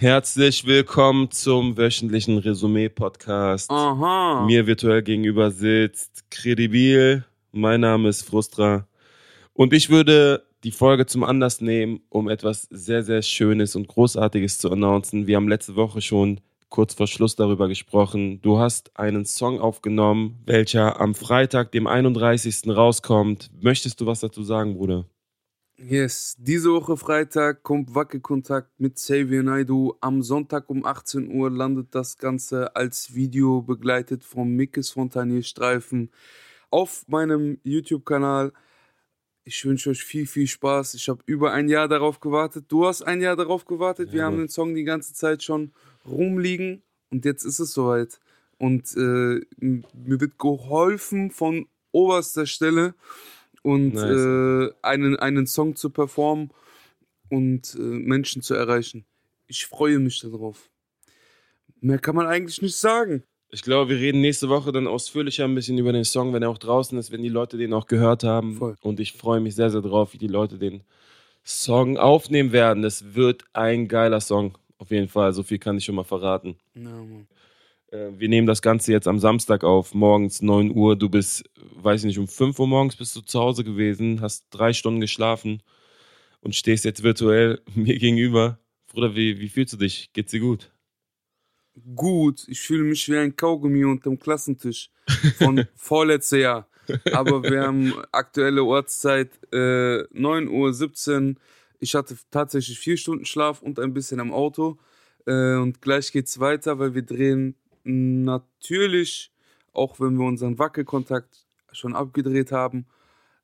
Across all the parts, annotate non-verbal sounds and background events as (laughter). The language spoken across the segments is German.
Herzlich willkommen zum wöchentlichen Resümee-Podcast. Mir virtuell gegenüber sitzt Credibil. Mein Name ist Frustra. Und ich würde die Folge zum Anlass nehmen, um etwas sehr, sehr Schönes und Großartiges zu announcen. Wir haben letzte Woche schon kurz vor Schluss darüber gesprochen. Du hast einen Song aufgenommen, welcher am Freitag, dem 31. rauskommt. Möchtest du was dazu sagen, Bruder? Yes, diese Woche Freitag kommt Wackelkontakt mit Xavier Naidu. Am Sonntag um 18 Uhr landet das Ganze als Video begleitet vom Mickes Fontanierstreifen auf meinem YouTube-Kanal. Ich wünsche euch viel, viel Spaß. Ich habe über ein Jahr darauf gewartet. Du hast ein Jahr darauf gewartet. Wir Ja, haben den Song die ganze Zeit schon rumliegen und jetzt ist es soweit. Und äh, mir wird geholfen von oberster Stelle und Nice. äh, einen, einen Song zu performen und äh, Menschen zu erreichen. Ich freue mich darauf. Mehr kann man eigentlich nicht sagen. Ich glaube, wir reden nächste Woche dann ausführlicher ein bisschen über den Song, wenn er auch draußen ist, wenn die Leute den auch gehört haben. Voll. Und ich freue mich sehr, sehr drauf, wie die Leute den Song aufnehmen werden. Das wird ein geiler Song. Auf jeden Fall. So viel kann ich schon mal verraten. Äh, Wir nehmen das Ganze jetzt am Samstag auf, morgens 9 Uhr. Du bist, weiß ich nicht, um 5 Uhr morgens bist du zu Hause gewesen, hast drei Stunden geschlafen und stehst jetzt virtuell (laughs) mir gegenüber. Bruder, wie, wie fühlst du dich? Geht's dir gut? Gut, ich fühle mich wie ein Kaugummi unterm Klassentisch von (laughs) vorletztes Jahr. Aber wir haben aktuelle Ortszeit äh, 9.17 Uhr. Ich hatte tatsächlich vier Stunden Schlaf und ein bisschen am Auto. Äh, und gleich geht's weiter, weil wir drehen natürlich, auch wenn wir unseren Wackelkontakt schon abgedreht haben,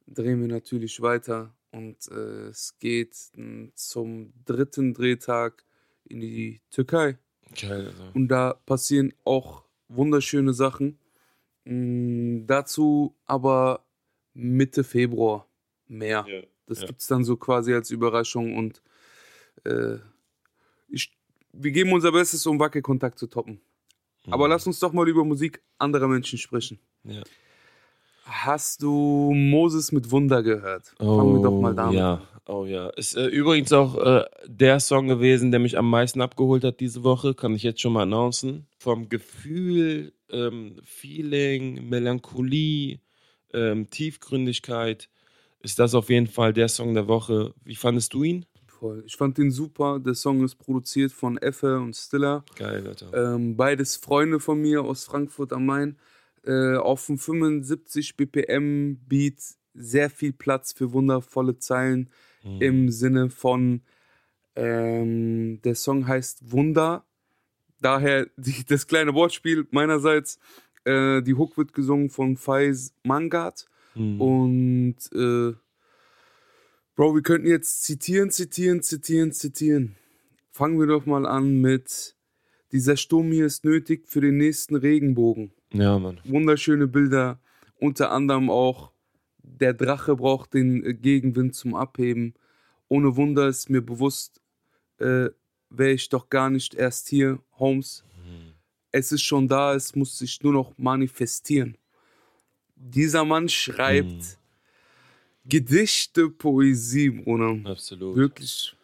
drehen wir natürlich weiter. Und äh, es geht mh, zum dritten Drehtag in die Türkei. Geil, also. Und da passieren auch wunderschöne Sachen. Mm, dazu aber Mitte Februar mehr. Ja, Das ja. gibt's dann so quasi als Überraschung und äh, ich, wir geben unser Bestes, um Wackelkontakt zu toppen. Aber Mhm. lass uns doch mal über Musik anderer Menschen sprechen. Ja. Hast du Moses mit Wunder gehört? Fangen wir doch mal damit ja. an. Oh ja. Ist äh, übrigens auch äh, der Song gewesen, der mich am meisten abgeholt hat diese Woche. Kann ich jetzt schon mal announcen. Vom Gefühl, ähm, Feeling, Melancholie, ähm, Tiefgründigkeit ist das auf jeden Fall der Song der Woche. Wie fandest du ihn? Voll. Ich fand den super. Der Song ist produziert von Effe und Stiller. Geil, Alter. Ähm, beides Freunde von mir aus Frankfurt am Main. Äh, auf dem 75 BPM Beat sehr viel Platz für wundervolle Zeilen Mhm. im Sinne von ähm, der Song heißt Wunder. Daher (laughs) die, das kleine Wortspiel meinerseits. Äh, die Hook wird gesungen von Faiz Mangat. Mhm. Und äh, Bro, wir könnten jetzt zitieren, zitieren, zitieren, zitieren. Fangen wir doch mal an mit Dieser Sturm hier ist nötig für den nächsten Regenbogen. Ja, Mann. Wunderschöne Bilder, unter anderem auch Der Drache braucht den äh, Gegenwind zum Abheben. Ohne Wunder ist mir bewusst, äh, wäre ich doch gar nicht erst hier, Holmes. Es ist schon da, es muss sich nur noch manifestieren. Dieser Mann schreibt Mhm. Gedichte, Poesie, Bruder. Absolut. Wirklich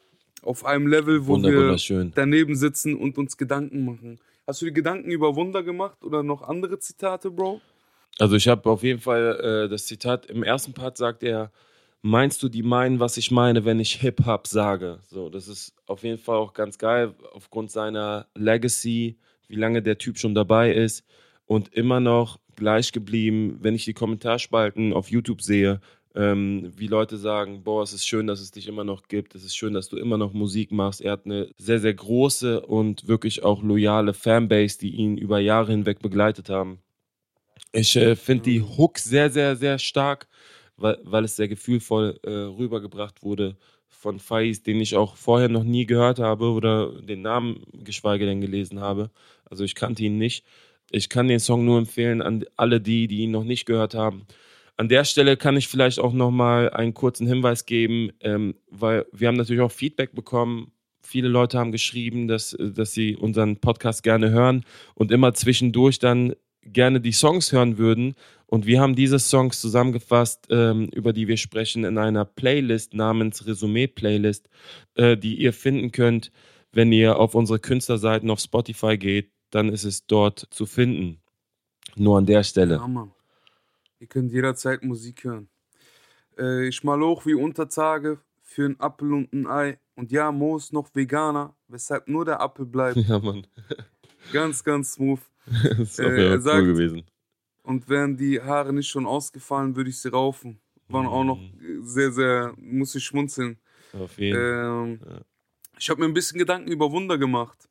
auf einem Level, wo wir daneben sitzen und uns Gedanken machen. Hast du dir Gedanken über Wunder gemacht oder noch andere Zitate, Bro? Also ich habe auf jeden Fall äh, das Zitat, im ersten Part sagt er, meinst du, die meinen, was ich meine, wenn ich Hip-Hop sage? So, das ist auf jeden Fall auch ganz geil, aufgrund seiner Legacy, wie lange der Typ schon dabei ist und immer noch gleich geblieben, wenn ich die Kommentarspalten auf YouTube sehe, ähm, wie Leute sagen, boah, es ist schön, dass es dich immer noch gibt, es ist schön, dass du immer noch Musik machst. Er hat eine sehr, sehr große und wirklich auch loyale Fanbase, die ihn über Jahre hinweg begleitet haben. Ich äh, finde die Hook sehr, sehr, sehr stark, weil, weil es sehr gefühlvoll äh, rübergebracht wurde von Faiz, den ich auch vorher noch nie gehört habe oder den Namen geschweige denn gelesen habe. Also ich kannte ihn nicht. Ich kann den Song nur empfehlen an alle die, die ihn noch nicht gehört haben. An der Stelle kann ich vielleicht auch noch mal einen kurzen Hinweis geben, ähm, weil wir haben natürlich auch Feedback bekommen. Viele Leute haben geschrieben, dass, dass sie unseren Podcast gerne hören und immer zwischendurch dann gerne die Songs hören würden. Und wir haben diese Songs zusammengefasst, ähm, über die wir sprechen, in einer Playlist namens Resümee-Playlist, äh, die ihr finden könnt, Wenn ihr auf unsere Künstlerseiten auf Spotify geht, dann ist es dort zu finden. Nur an der Stelle. Ja. Ihr könnt jederzeit Musik hören. Äh, ich mal hoch wie Untertage für ein Apfel und ein Ei. Und ja, Mo ist noch Veganer, weshalb nur der Apfel bleibt. (laughs) Ja, Mann. Ganz, ganz smooth. Das (laughs) ist auf Äh, er sagt- cool gewesen. Und wären die Haare nicht schon ausgefallen, würde ich sie raufen. Waren auch noch Mhm. sehr, sehr, muss ich schmunzeln. Auf jeden Fall. Ähm, Ja. Ich habe mir ein bisschen Gedanken über Wunder gemacht.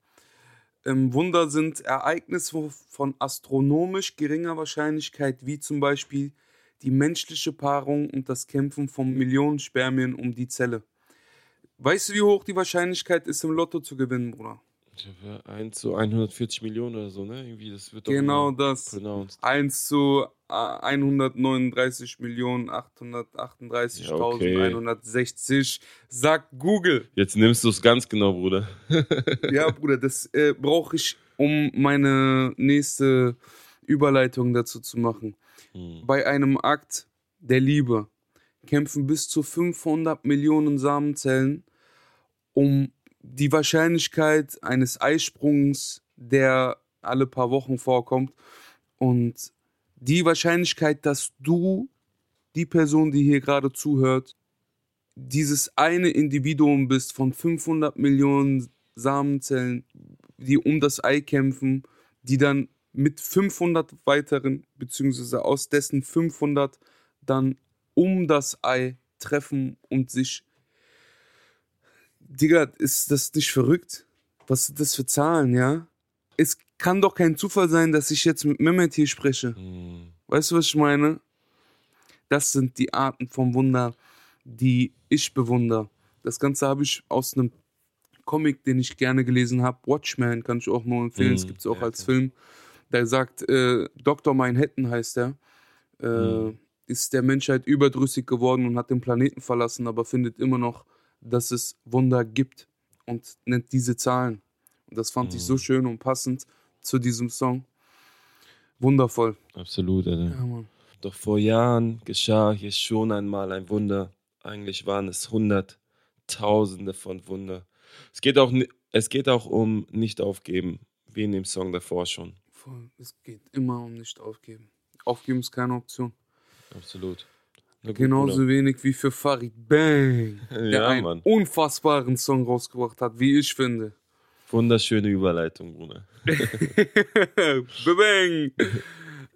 Ähm, Wunder sind Ereignisse von astronomisch geringer Wahrscheinlichkeit, wie zum Beispiel die menschliche Paarung und das Kämpfen von Millionen Spermien um die Zelle. Weißt du, wie hoch die Wahrscheinlichkeit ist, im Lotto zu gewinnen, Bruder? Ich habe 1 zu 140 Millionen oder so, ne? Irgendwie, das wird doch Genau das. pronounced. 1 zu äh, 139 Millionen 838.160, sagt Google. Jetzt nimmst du es ganz genau, Bruder. (laughs) Ja, Bruder, das äh, brauche ich, um meine nächste Überleitung dazu zu machen. Hm. Bei einem Akt der Liebe kämpfen bis zu 500 Millionen Samenzellen um die Wahrscheinlichkeit eines Eisprungs, der alle paar Wochen vorkommt. Und die Wahrscheinlichkeit, dass du, die Person, die hier gerade zuhört, dieses eine Individuum bist von 500 Millionen Samenzellen, die um das Ei kämpfen, die dann mit 500 weiteren, beziehungsweise aus dessen 500 dann um das Ei treffen und sich. Digga, ist das nicht verrückt? Was sind das für Zahlen, ja? Es kann doch kein Zufall sein, dass ich jetzt mit Mehmet hier spreche. Hm. Weißt du, was ich meine? Das sind die Arten von Wunder, die ich bewundere. Das Ganze habe ich aus einem Comic, den ich gerne gelesen habe. Watchmen kann ich auch nur empfehlen. Es Mhm, gibt es auch ja, als. Film. Der sagt, äh, Dr. Manhattan heißt er. Äh, Mhm. Ist der Menschheit überdrüssig geworden und hat den Planeten verlassen, aber findet immer noch, dass es Wunder gibt und nennt diese Zahlen. Und das fand ich so Mhm. schön und passend zu diesem Song. Wundervoll. Absolut, Alter. Ja, Mann. Doch vor Jahren geschah hier schon einmal ein Wunder. Eigentlich waren es Hunderttausende von Wunder. Es geht auch, es geht auch um nicht aufgeben, wie in dem Song davor schon. Voll. Es geht immer um nicht aufgeben. Aufgeben ist keine Option. Absolut. Gut, Genauso Bruder. wenig wie für Farid Bang, der Ja, einen Mann. unfassbaren Song rausgebracht hat, wie ich finde. Wunderschöne Überleitung, Bruder. (laughs) Bang!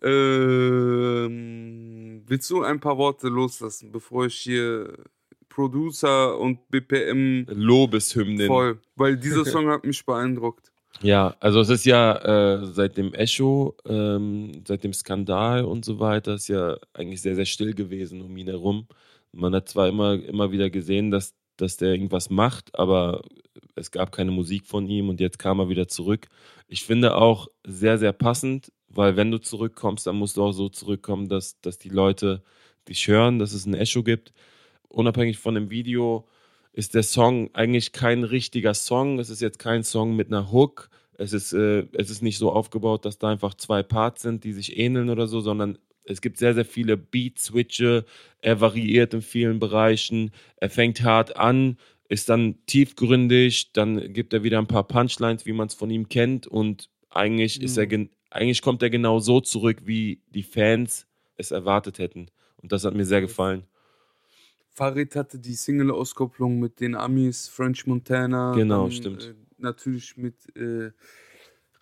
ähm, willst du ein paar Worte loslassen, bevor ich hier Producer und BPM Lobeshymnen. voll, weil dieser Song hat mich beeindruckt. Ja, also es ist ja äh, seit dem Echo, ähm, seit dem Skandal und so weiter, ist ja eigentlich sehr, sehr still gewesen um ihn herum. Man hat zwar immer, immer wieder gesehen, dass, dass der irgendwas macht, aber es gab keine Musik von ihm und jetzt kam er wieder zurück. Ich finde auch sehr, sehr passend, weil wenn du zurückkommst, dann musst du auch so zurückkommen, dass, dass die Leute dich hören, dass es ein Echo gibt. Unabhängig von dem Video ist der Song eigentlich kein richtiger Song. Es ist jetzt kein Song mit einer Hook. Es ist, äh, es ist nicht so aufgebaut, dass da einfach zwei Parts sind, die sich ähneln oder so, sondern es gibt sehr, sehr viele Beat-Switche. Er variiert in vielen Bereichen. Er fängt hart an, ist dann tiefgründig, dann gibt er wieder ein paar Punchlines, wie man es von ihm kennt. Und eigentlich ist er Mhm. gen eigentlich kommt er genau so zurück, wie die Fans es erwartet hätten. Und das hat mir sehr gefallen. Farid hatte die Single-Auskopplung mit den Amis, French Montana. Genau, stimmt. Äh, natürlich mit äh,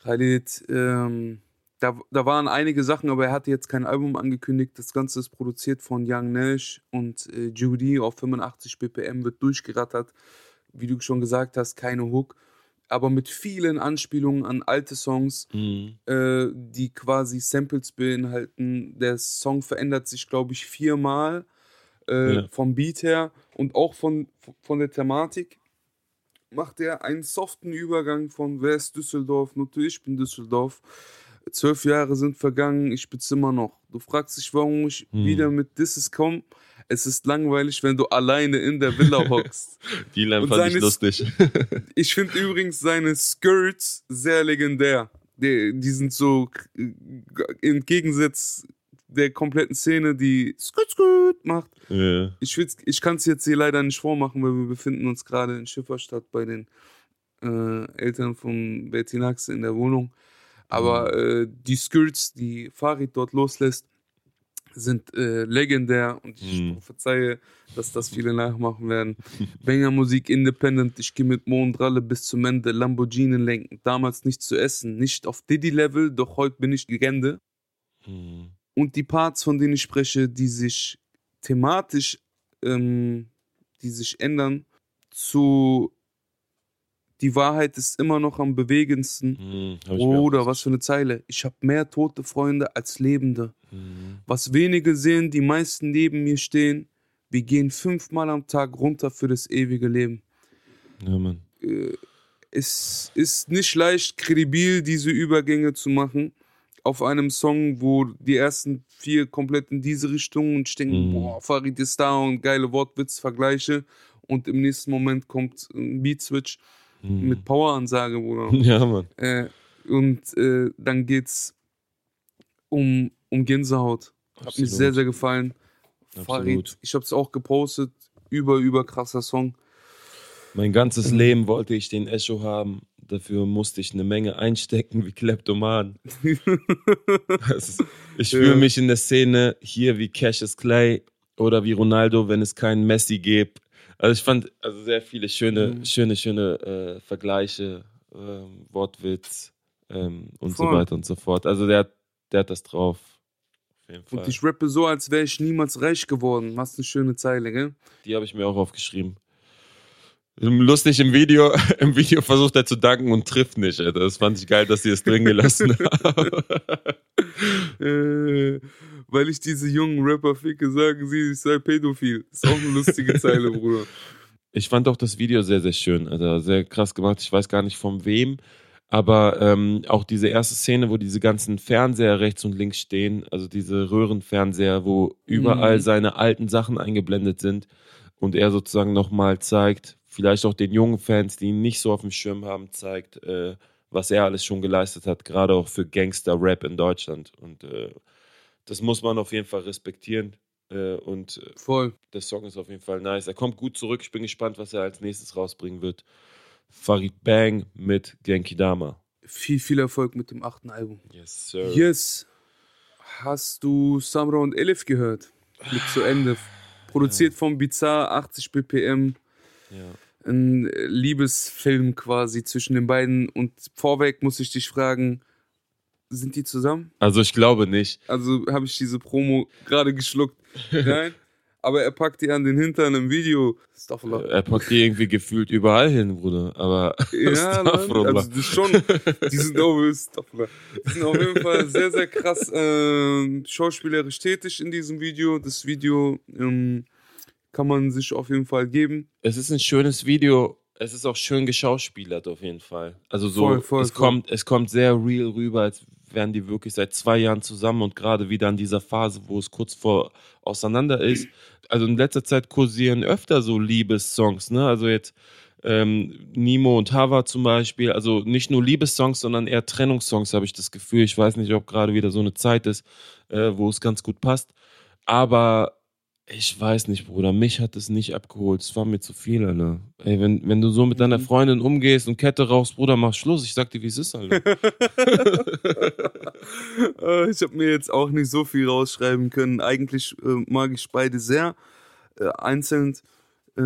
Khalid. Ähm, da, da waren einige Sachen, aber er hatte jetzt kein Album angekündigt. Das Ganze ist produziert von Young Nash und äh, Judy auf 85 BPM, wird durchgerattert. Wie du schon gesagt hast, keine Hook. Aber mit vielen Anspielungen an alte Songs, Mhm. äh, die quasi Samples beinhalten. Der Song verändert sich, glaube ich, viermal äh, Ja. vom Beat her und auch von, von der Thematik. Macht er einen soften Übergang von Wer ist Düsseldorf? Nur ich bin Düsseldorf. Zwölf Jahre sind vergangen, ich bin's immer noch. Du fragst dich, warum ich Hm. wieder mit Disses komme. Es ist langweilig, wenn du alleine in der Villa (laughs) hockst. Die Line Und fand ich seine- lustig. (laughs) Ich finde übrigens seine Skirts sehr legendär. Die, die sind so im Gegensatz der kompletten Szene, die Skirt Skirt macht. ja. Ich, ich kann es jetzt hier leider nicht vormachen, weil wir befinden uns gerade in Schifferstadt bei den äh, Eltern von Bertinax in der Wohnung. Aber äh, die Skirts, die Farid dort loslässt, sind äh, legendär und ich Mhm. verzeihe, dass das viele nachmachen werden. (laughs) Banger Musik Independent, ich gehe mit Mo und Ralle bis zum Ende, Lamborghini lenken, damals nicht zu essen, nicht auf Diddy-Level, doch heute bin ich Legende. Mhm. Und die Parts, von denen ich spreche, die sich thematisch, ähm, die sich ändern, zu die Wahrheit ist immer noch am bewegendsten. Mhm. Bruder, was für eine Zeile. Ich habe mehr tote Freunde als Lebende. Mhm. Was wenige sehen, die meisten neben mir stehen. Wir gehen fünfmal am Tag runter für das ewige Leben. Ja, Mann. Äh, es ist nicht leicht, kredibil diese Übergänge zu machen auf einem Song, wo die ersten vier komplett in diese Richtung und ich denke, Mhm. boah, Farid ist da und geile Wortwitz-Vergleiche und im nächsten Moment kommt ein Beat-Switch Mhm. mit Poweransage, Bruder. (laughs) Ja, Mann. Äh, und äh, dann geht's um, um Gänsehaut. Hat Absolut. mich sehr, sehr gefallen. Absolut. Farid, ich hab's auch gepostet. Über, über krasser Song. Mein ganzes Mhm. Leben wollte ich den Echo haben. Dafür musste ich eine Menge einstecken wie Kleptoman. (laughs) Ist, ich Ja. fühle mich in der Szene hier wie Cassius Clay oder wie Ronaldo, wenn es keinen Messi gibt. Also ich fand also sehr viele schöne, Mhm. schöne, schöne äh, Vergleiche, ähm, Wortwitz ähm, und so Voll. weiter und so fort. Also der, hat- der hat das drauf. Und ich rappe so, als wäre ich niemals reich geworden. Was eine schöne Zeile, gell? Die habe ich mir auch aufgeschrieben. Lustig im Video, (laughs) im Video versucht er zu danken und trifft nicht. Alter. Das fand ich geil, dass sie es drin gelassen (laughs) haben. Äh, weil ich diese jungen Rapper ficke, sagen sie, ich sei pädophil. Ist auch eine lustige Zeile, Bruder. Ich fand auch das Video sehr, sehr schön. Also sehr krass gemacht. Ich weiß gar nicht von wem. Aber ähm, auch diese erste Szene, wo diese ganzen Fernseher rechts und links stehen, also diese Röhrenfernseher, wo überall Mhm. seine alten Sachen eingeblendet sind und er sozusagen nochmal zeigt, vielleicht auch den jungen Fans, die ihn nicht so auf dem Schirm haben, zeigt, äh, was er alles schon geleistet hat, gerade auch für Gangster-Rap in Deutschland. Und äh, das muss man auf jeden Fall respektieren. Äh, und äh, Voll. der Song ist auf jeden Fall nice. Er kommt gut zurück. Ich bin gespannt, was er als nächstes rausbringen wird. Farid Bang mit Genki Dama. Viel, viel Erfolg mit dem achten Album. Yes, sir. Yes. Hast du Samra und Elif gehört? Mit zu Ende. Produziert von Bizarre, 80 BPM. Ja. Ein äh, Liebesfilm quasi zwischen den beiden. Und vorweg muss ich dich fragen, sind die zusammen? Also ich glaube nicht. Also habe ich diese Promo gerade geschluckt. (laughs) Nein. Aber er packt die an den Hintern im Video. Er packt die irgendwie gefühlt überall hin, Bruder. Aber (laughs) Ja, Mann, also das ist schon, die sind auch, die sind auf jeden Fall sehr, sehr krass ähm, schauspielerisch tätig in diesem Video. Das Video ähm, kann man sich auf jeden Fall geben. es ist ein schönes Video. Es ist auch schön geschauspielert auf jeden Fall. Also so, Voll, voll, es voll. kommt, es kommt sehr real rüber, als wären die wirklich seit zwei Jahren zusammen und gerade wieder in dieser Phase, wo es kurz vor auseinander ist. Also in letzter Zeit kursieren öfter so Liebessongs, ne? Also jetzt ähm, Nimo und Hava zum Beispiel. Also nicht nur Liebessongs, sondern eher Trennungssongs, habe ich das Gefühl. Ich weiß nicht, ob gerade wieder so eine Zeit ist, äh, wo es ganz gut passt. Aber ich weiß nicht, Bruder, mich hat es nicht abgeholt. Es war mir zu viel, Alter. Ey, wenn, wenn du so mit deiner Mhm. Freundin umgehst und Kette rauchst, Bruder, mach Schluss. Ich sag dir, wie es ist, Alter. (laughs) Äh, ich habe mir jetzt auch nicht so viel rausschreiben können. Eigentlich äh, mag ich beide sehr. Äh, einzeln. Äh,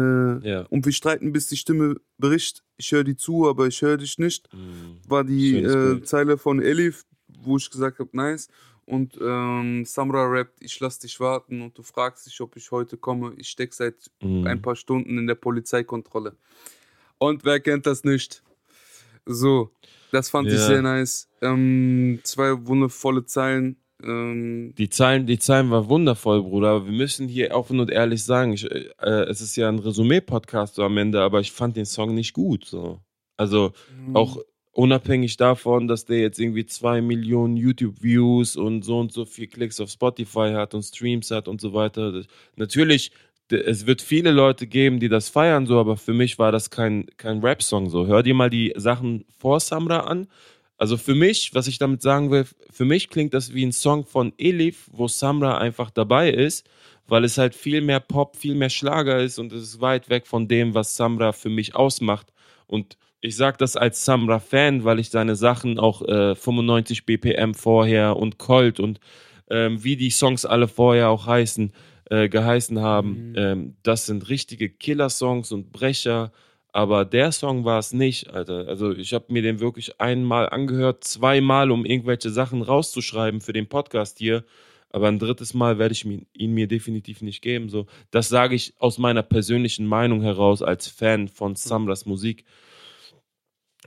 ja. und wir streiten, bis die Stimme bricht. Ich höre die zu, aber ich höre dich nicht. Mhm. war die äh. Zeile von Elif, wo ich gesagt habe, nice. Und ähm, Samra rappt, ich lass dich warten und du fragst dich, ob ich heute komme. Ich steck seit Mhm. ein paar Stunden in der Polizeikontrolle. Und wer kennt das nicht? So, das fand ich Ja. sehr nice. Ähm, zwei wundervolle Zeilen. Ähm, Die Zahlen, die Zahlen war wundervoll, Bruder. Aber wir müssen hier offen und ehrlich sagen, ich, äh, es ist ja ein Resümee-Podcast so am Ende, aber ich fand den Song nicht gut. So. Also auch unabhängig davon, dass der jetzt irgendwie zwei Millionen YouTube-Views und so und so viel Klicks auf Spotify hat und Streams hat und so weiter. Natürlich, es wird viele Leute geben, die das feiern, so, aber für mich war das kein, kein Rap-Song. So, hör dir mal die Sachen vor Samra an. Also für mich, was ich damit sagen will, für mich klingt das wie ein Song von Elif, wo Samra einfach dabei ist, weil es halt viel mehr Pop, viel mehr Schlager ist und es ist weit weg von dem, was Samra für mich ausmacht. Und ich sag das als Samra-Fan, weil ich seine Sachen auch äh, 95 BPM vorher und Colt und ähm, wie die Songs alle vorher auch heißen, äh, geheißen haben. Mhm. Ähm, das sind richtige Killer-Songs und Brecher. Aber der Song war es nicht, Alter. Also ich habe mir den wirklich einmal angehört, zweimal, um irgendwelche Sachen rauszuschreiben für den Podcast hier. Aber ein drittes Mal werde ich ihn mir definitiv nicht geben. So, das sage ich aus meiner persönlichen Meinung heraus als Fan von Samras Musik.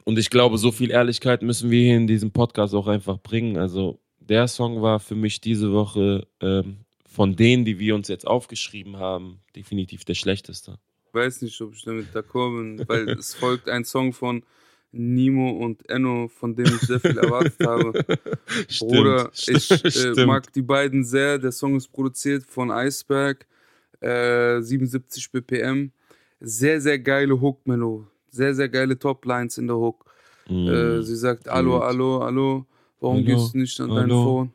Und ich glaube, so viel Ehrlichkeit müssen wir hier in diesem Podcast auch einfach bringen. Also der Song war für mich diese Woche ähm, von denen, die wir uns jetzt aufgeschrieben haben, definitiv der schlechteste weiß nicht, ob ich damit d'accord bin, weil (laughs) es folgt ein Song von Nimo und Enno, von dem ich sehr viel erwartet habe. (laughs) Stimmt, Bruder, ich (laughs) äh, mag die beiden sehr. Der Song ist produziert von Iceberg, äh, 77 BPM. Sehr, sehr geile Hook, Melo. Sehr, sehr geile Top-Lines in der Hook. Mm. Äh, sie sagt, Hallo, hallo, hallo, warum gehst du nicht an dein Phone?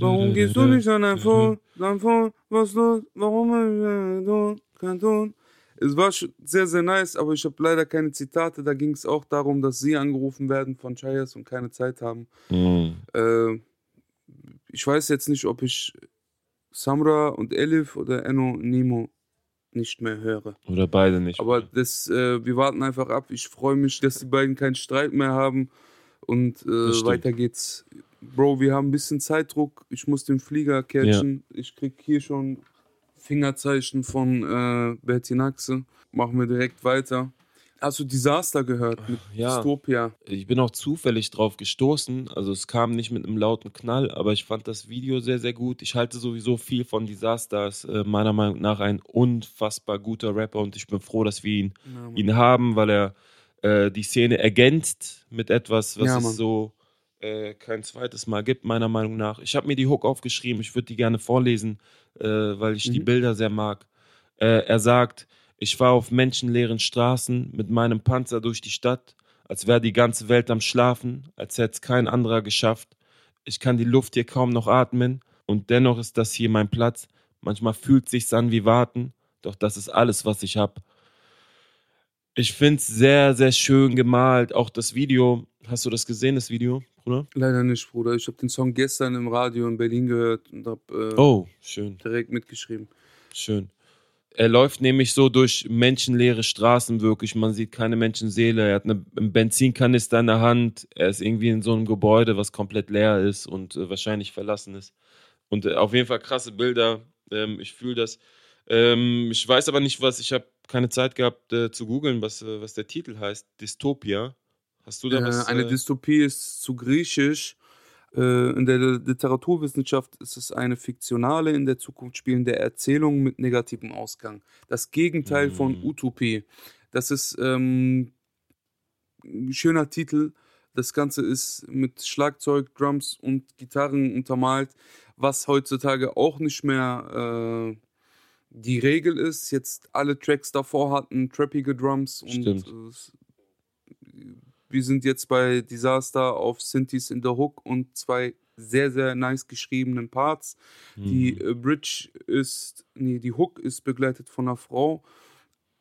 Warum gehst du nicht an dein Phone? Dein Phone, was los? Warum? Kanton. Es war sehr, sehr nice, aber ich habe leider keine Zitate. Da ging es auch darum, dass sie angerufen werden von Chayas und keine Zeit haben. Mhm. Äh, ich weiß jetzt nicht, ob ich Samra und Elif oder Enno Nemo nicht mehr höre. Oder beide nicht. Aber das, äh, wir warten einfach ab. Ich freue mich, dass die beiden keinen Streit mehr haben. Und äh, weiter geht's. Bro, wir haben ein bisschen Zeitdruck. Ich muss den Flieger catchen. Ja. Ich krieg hier schon Fingerzeichen von äh, Bertinaxe. Machen wir direkt weiter. Hast du Disaster gehört mit ja, Dystopia? Ich bin auch zufällig drauf gestoßen. Also es kam nicht mit einem lauten Knall, aber ich fand das Video sehr, sehr gut. Ich halte sowieso viel von Disaster. Ist äh, meiner Meinung nach ein unfassbar guter Rapper und ich bin froh, dass wir ihn, ja, ihn haben, weil er äh, die Szene ergänzt mit etwas, was ja, es so äh, kein zweites Mal gibt, meiner Meinung nach. Ich habe mir die Hook aufgeschrieben, ich würde die gerne vorlesen, äh, weil ich mhm. die Bilder sehr mag. Äh, er sagt, ich fahre auf menschenleeren Straßen mit meinem Panzer durch die Stadt, als wäre die ganze Welt am Schlafen, als hätte es kein anderer geschafft. Ich kann die Luft hier kaum noch atmen und dennoch ist das hier mein Platz. Manchmal fühlt sich's an wie warten, doch das ist alles, was ich hab. Ich find's sehr, sehr schön gemalt. Auch das Video, hast du das gesehen, das Video? Bruder? Leider nicht, Bruder. Ich habe den Song gestern im Radio in Berlin gehört und habe äh, oh, schön. direkt mitgeschrieben. Schön. Er läuft nämlich so durch menschenleere Straßen wirklich. Man sieht keine Menschenseele. Er hat eine, einen Benzinkanister in der Hand. Er ist irgendwie in so einem Gebäude, was komplett leer ist und äh, wahrscheinlich verlassen ist. Und äh, auf jeden Fall krasse Bilder. Ähm, ich fühle das. Ähm, ich weiß aber nicht, was. Ich habe keine Zeit gehabt äh, zu googeln, was, äh, was der Titel heißt. Dystopia. Hast du da äh, was? Eine äh, Dystopie ist zu griechisch. Äh, in der Literaturwissenschaft ist es eine fiktionale, in der Zukunft spielende Erzählung mit negativem Ausgang. Das Gegenteil mhm. von Utopie. Das ist ähm, ein schöner Titel. Das Ganze ist mit Schlagzeug, Drums und Gitarren untermalt, was heutzutage auch nicht mehr äh, die Regel ist. Jetzt alle Tracks davor hatten trappige Drums und äh, wir sind jetzt bei Disaster auf Synthes in der Hook und zwei sehr, sehr nice geschriebenen Parts. Mhm. Die äh, Bridge ist, nee, die Hook ist begleitet von einer Frau,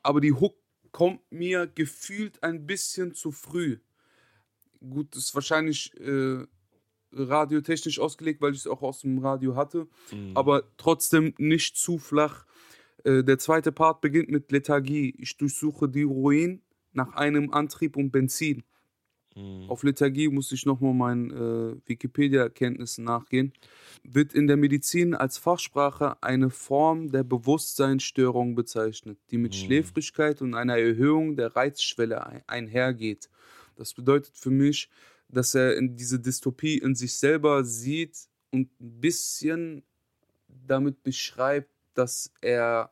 aber die Hook kommt mir gefühlt ein bisschen zu früh. Gut, ist wahrscheinlich äh, radiotechnisch ausgelegt, weil ich es auch aus dem Radio hatte, mhm. aber trotzdem nicht zu flach. Äh, der zweite Part beginnt mit Lethargie. Ich durchsuche die Ruinen nach einem Antrieb und Benzin. Mhm. Auf Lethargie muss ich nochmal meinen äh, Wikipedia-Kenntnissen nachgehen. Wird in der Medizin als Fachsprache eine Form der Bewusstseinsstörung bezeichnet, die mit mhm. Schläfrigkeit und einer Erhöhung der Reizschwelle ein einhergeht. Das bedeutet für mich, dass er in diese Dystopie in sich selber sieht und ein bisschen damit beschreibt, dass er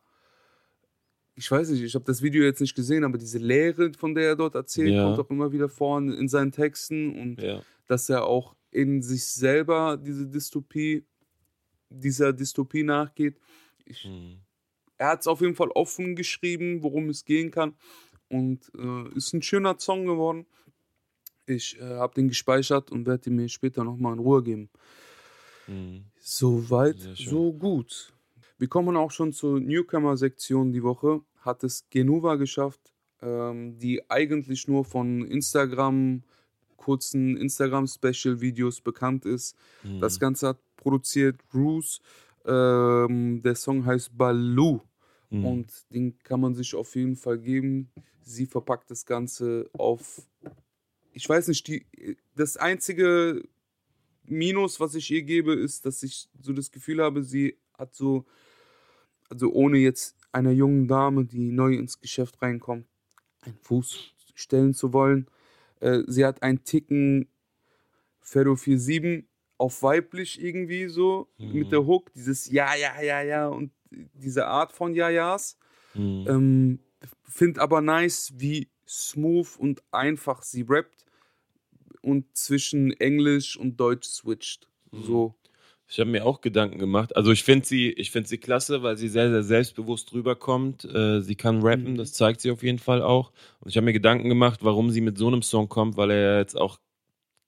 ich weiß nicht, ich habe das Video jetzt nicht gesehen, aber diese Lehre, von der er dort erzählt, ja. kommt auch immer wieder vor in seinen Texten und ja. dass er auch in sich selber diese Dystopie, dieser Dystopie nachgeht. Ich, mhm. Er hat es auf jeden Fall offen geschrieben, worum es gehen kann und äh, ist ein schöner Song geworden. Ich äh, habe den gespeichert und werde ihn mir später nochmal in Ruhe geben. Mhm. Soweit, so gut. Wir kommen auch schon zur Newcomer-Sektion die Woche. Hat es Genuva geschafft, ähm, die eigentlich nur von Instagram, kurzen Instagram-Special-Videos bekannt ist. Mhm. Das Ganze hat produziert Bruce. Ähm, der Song heißt Baloo Mhm. und den kann man sich auf jeden Fall geben. Sie verpackt das Ganze auf, ich weiß nicht, die, das einzige Minus, was ich ihr gebe, ist, dass ich so das Gefühl habe, sie hat so, also ohne jetzt einer jungen Dame, die neu ins Geschäft reinkommt, einen Fuß stellen zu wollen. Äh, sie hat einen Ticken Ferro 47 auf weiblich irgendwie so Mhm. mit der Hook, dieses Ja, ja, ja, ja und diese Art von Ja-Jas. Mhm. Ähm, Find aber nice, wie smooth und einfach sie rappt und zwischen Englisch und Deutsch switcht. Mhm. So. Ich habe mir auch Gedanken gemacht. Also ich finde sie, ich finde sie klasse, weil sie sehr, sehr selbstbewusst rüberkommt. Äh, sie kann rappen, Mhm. das zeigt sie auf jeden Fall auch. Und ich habe mir Gedanken gemacht, warum sie mit so einem Song kommt, weil er ja jetzt auch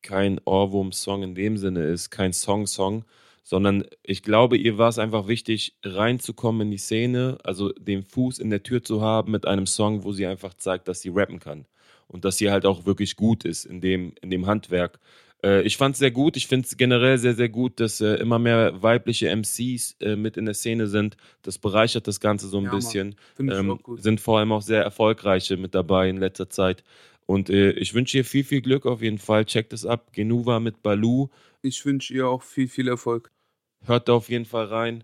kein Ohrwurm-Song in dem Sinne ist, kein Song-Song, sondern ich glaube, ihr war es einfach wichtig, reinzukommen in die Szene, also den Fuß in der Tür zu haben mit einem Song, wo sie einfach zeigt, dass sie rappen kann. Und dass sie halt auch wirklich gut ist in dem, in dem Handwerk. Äh, ich fand es sehr gut. Ich finde es generell sehr, sehr gut, dass äh, immer mehr weibliche MCs äh, mit in der Szene sind. Das bereichert das Ganze so ein Ja, bisschen. Finde ich Ähm, sind vor allem auch sehr erfolgreiche mit dabei in letzter Zeit. Und äh, ich wünsche ihr viel, viel Glück auf jeden Fall. Checkt es ab. Genuva mit Balu. Ich wünsche ihr auch viel, viel Erfolg. Hört da auf jeden Fall rein.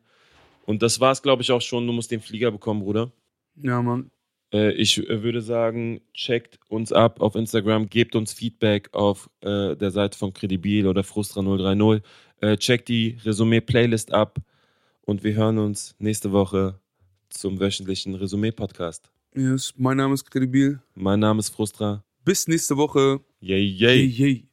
Und das war's, glaube ich, auch schon. Du musst den Flieger bekommen, Bruder. Ja, Mann. Äh, ich äh, würde sagen, checkt uns ab auf Instagram, gebt uns Feedback auf äh, der Seite von Credibil oder Frustra030. Äh, checkt die Resümee-Playlist ab und wir hören uns nächste Woche zum wöchentlichen Resümee-Podcast. Yes, mein Name ist Kredibil. Mein Name ist Frustra. Bis nächste Woche. Yay, yay. yay.